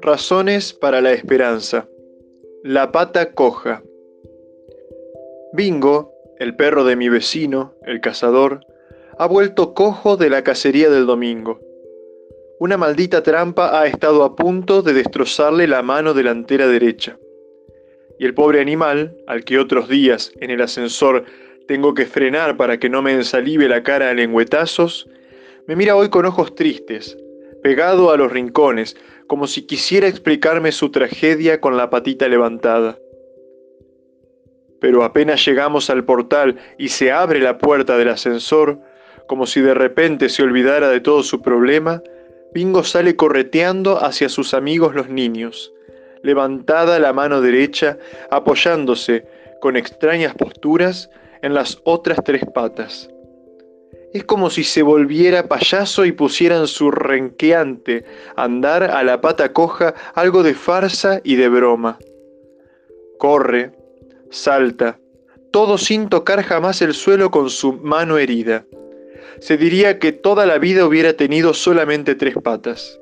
Razones para la esperanza. La pata coja. Bingo, el perro de mi vecino, el cazador, ha vuelto cojo de la cacería del domingo. Una maldita trampa ha estado a punto de destrozarle la mano delantera derecha. Y el pobre animal, al que otros días en el ascensor tengo que frenar para que no me ensalive la cara a lengüetazos, me mira hoy con ojos tristes, pegado a los rincones, como si quisiera explicarme su tragedia con la patita levantada. Pero apenas llegamos al portal y se abre la puerta del ascensor, como si de repente se olvidara de todo su problema, Bingo sale correteando hacia sus amigos los niños, levantada la mano derecha, apoyándose con extrañas posturas en las otras tres patas. Es como si se volviera payaso y pusiera en su renqueante andar a la pata coja algo de farsa y de broma. Corre, salta, todo sin tocar jamás el suelo con su mano herida se diría que toda la vida hubiera tenido solamente tres patas.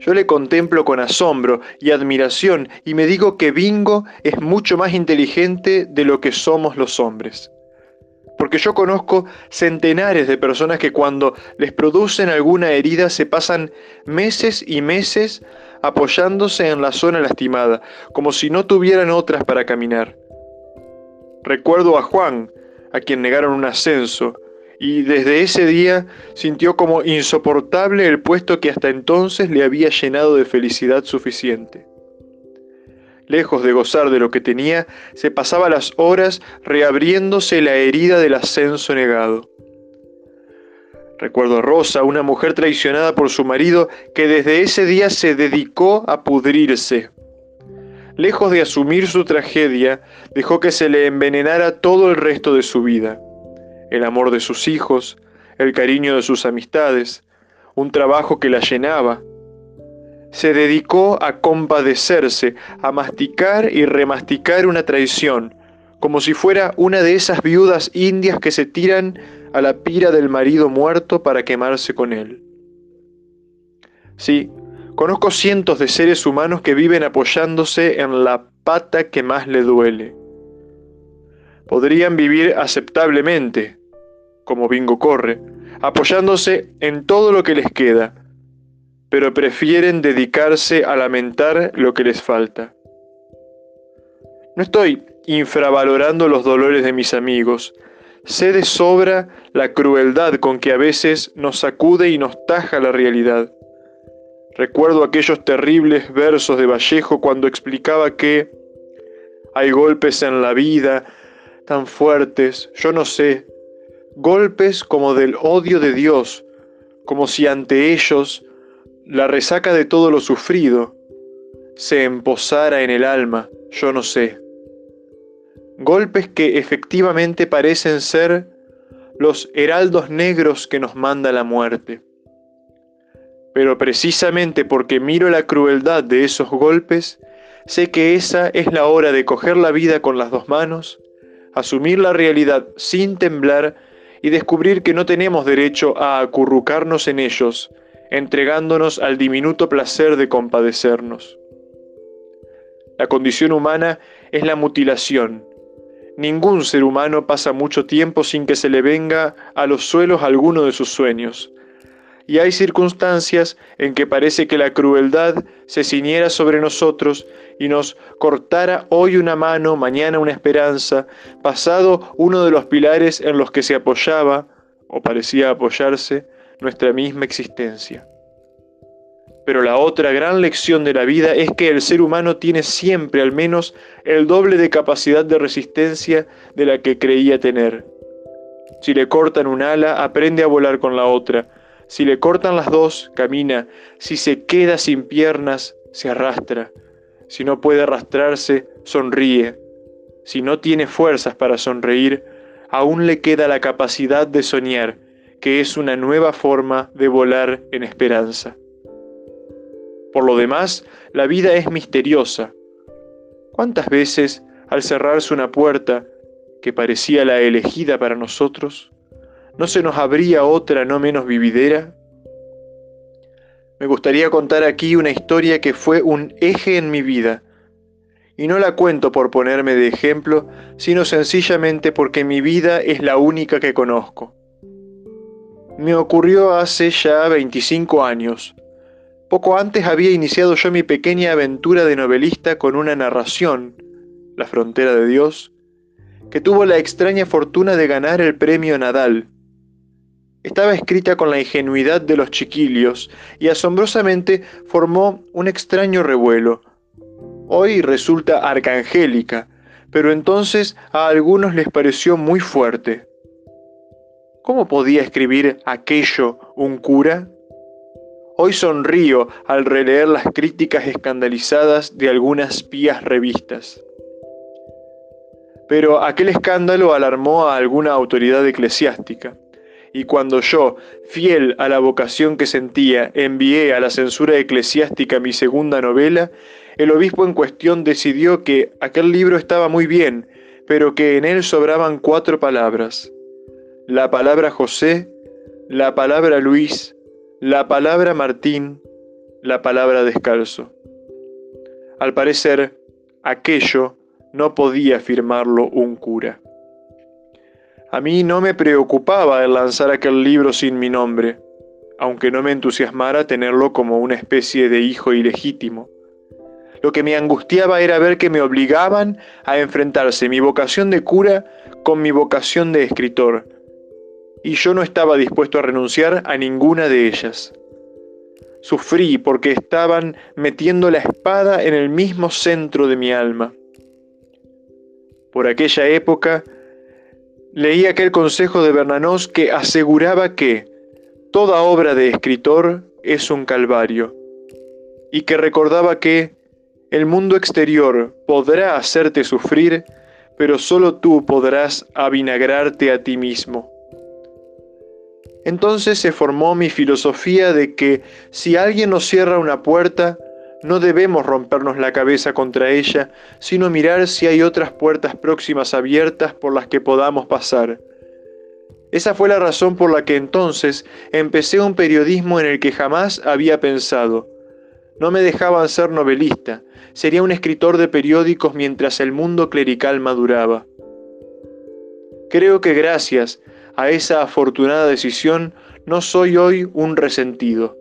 Yo le contemplo con asombro y admiración y me digo que Bingo es mucho más inteligente de lo que somos los hombres. Porque yo conozco centenares de personas que cuando les producen alguna herida se pasan meses y meses apoyándose en la zona lastimada, como si no tuvieran otras para caminar. Recuerdo a Juan, a quien negaron un ascenso, y desde ese día sintió como insoportable el puesto que hasta entonces le había llenado de felicidad suficiente. Lejos de gozar de lo que tenía, se pasaba las horas reabriéndose la herida del ascenso negado. Recuerdo a Rosa, una mujer traicionada por su marido, que desde ese día se dedicó a pudrirse. Lejos de asumir su tragedia, dejó que se le envenenara todo el resto de su vida el amor de sus hijos, el cariño de sus amistades, un trabajo que la llenaba. Se dedicó a compadecerse, a masticar y remasticar una traición, como si fuera una de esas viudas indias que se tiran a la pira del marido muerto para quemarse con él. Sí, conozco cientos de seres humanos que viven apoyándose en la pata que más le duele. Podrían vivir aceptablemente, como Bingo corre, apoyándose en todo lo que les queda, pero prefieren dedicarse a lamentar lo que les falta. No estoy infravalorando los dolores de mis amigos, sé de sobra la crueldad con que a veces nos sacude y nos taja la realidad. Recuerdo aquellos terribles versos de Vallejo cuando explicaba que hay golpes en la vida tan fuertes, yo no sé, golpes como del odio de Dios, como si ante ellos la resaca de todo lo sufrido se emposara en el alma, yo no sé. Golpes que efectivamente parecen ser los heraldos negros que nos manda la muerte. Pero precisamente porque miro la crueldad de esos golpes, sé que esa es la hora de coger la vida con las dos manos, asumir la realidad sin temblar y descubrir que no tenemos derecho a acurrucarnos en ellos, entregándonos al diminuto placer de compadecernos. La condición humana es la mutilación. Ningún ser humano pasa mucho tiempo sin que se le venga a los suelos alguno de sus sueños. Y hay circunstancias en que parece que la crueldad se ciñera sobre nosotros y nos cortara hoy una mano, mañana una esperanza, pasado uno de los pilares en los que se apoyaba, o parecía apoyarse, nuestra misma existencia. Pero la otra gran lección de la vida es que el ser humano tiene siempre al menos el doble de capacidad de resistencia de la que creía tener. Si le cortan un ala, aprende a volar con la otra. Si le cortan las dos, camina. Si se queda sin piernas, se arrastra. Si no puede arrastrarse, sonríe. Si no tiene fuerzas para sonreír, aún le queda la capacidad de soñar, que es una nueva forma de volar en esperanza. Por lo demás, la vida es misteriosa. ¿Cuántas veces, al cerrarse una puerta que parecía la elegida para nosotros, ¿no se nos habría otra no menos vividera? Me gustaría contar aquí una historia que fue un eje en mi vida, y no la cuento por ponerme de ejemplo, sino sencillamente porque mi vida es la única que conozco. Me ocurrió hace ya 25 años. Poco antes había iniciado yo mi pequeña aventura de novelista con una narración, La frontera de Dios, que tuvo la extraña fortuna de ganar el premio Nadal. Estaba escrita con la ingenuidad de los chiquillos y asombrosamente formó un extraño revuelo. Hoy resulta arcangélica, pero entonces a algunos les pareció muy fuerte. ¿Cómo podía escribir aquello un cura? Hoy sonrío al releer las críticas escandalizadas de algunas pías revistas. Pero aquel escándalo alarmó a alguna autoridad eclesiástica, y cuando yo, fiel a la vocación que sentía, envié a la censura eclesiástica mi segunda novela, el obispo en cuestión decidió que aquel libro estaba muy bien, pero que en él sobraban cuatro palabras. La palabra José, la palabra Luis, la palabra Martín, la palabra descalzo. Al parecer, aquello no podía firmarlo un cura. A mí no me preocupaba el lanzar aquel libro sin mi nombre, aunque no me entusiasmara tenerlo como una especie de hijo ilegítimo. Lo que me angustiaba era ver que me obligaban a enfrentarse mi vocación de cura con mi vocación de escritor, y yo no estaba dispuesto a renunciar a ninguna de ellas. Sufrí porque estaban metiendo la espada en el mismo centro de mi alma por aquella época, leí aquel consejo de Bernanos que aseguraba que toda obra de escritor es un calvario y que recordaba que el mundo exterior podrá hacerte sufrir, pero solo tú podrás avinagrarte a ti mismo. Entonces se formó mi filosofía de que si alguien nos cierra una puerta, no debemos rompernos la cabeza contra ella, sino mirar si hay otras puertas próximas abiertas por las que podamos pasar. Esa fue la razón por la que entonces empecé un periodismo en el que jamás había pensado. No me dejaban ser novelista, sería un escritor de periódicos mientras el mundo clerical maduraba. Creo que gracias a esa afortunada decisión no soy hoy un resentido.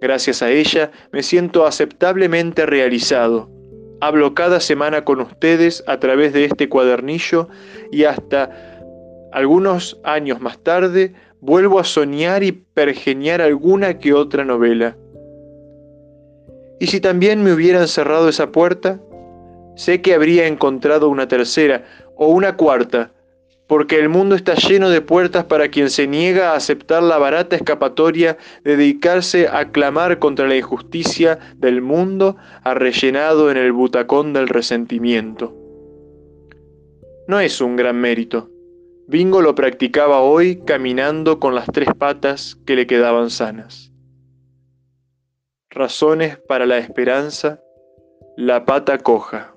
Gracias a ella me siento aceptablemente realizado. Hablo cada semana con ustedes a través de este cuadernillo y hasta algunos años más tarde vuelvo a soñar y pergeniar alguna que otra novela. ¿Y si también me hubieran cerrado esa puerta? Sé que habría encontrado una tercera o una cuarta porque el mundo está lleno de puertas para quien se niega a aceptar la barata escapatoria de dedicarse a clamar contra la injusticia del mundo arrellenado en el butacón del resentimiento. No es un gran mérito. Bingo lo practicaba hoy caminando con las tres patas que le quedaban sanas. Razones para la esperanza, la pata coja.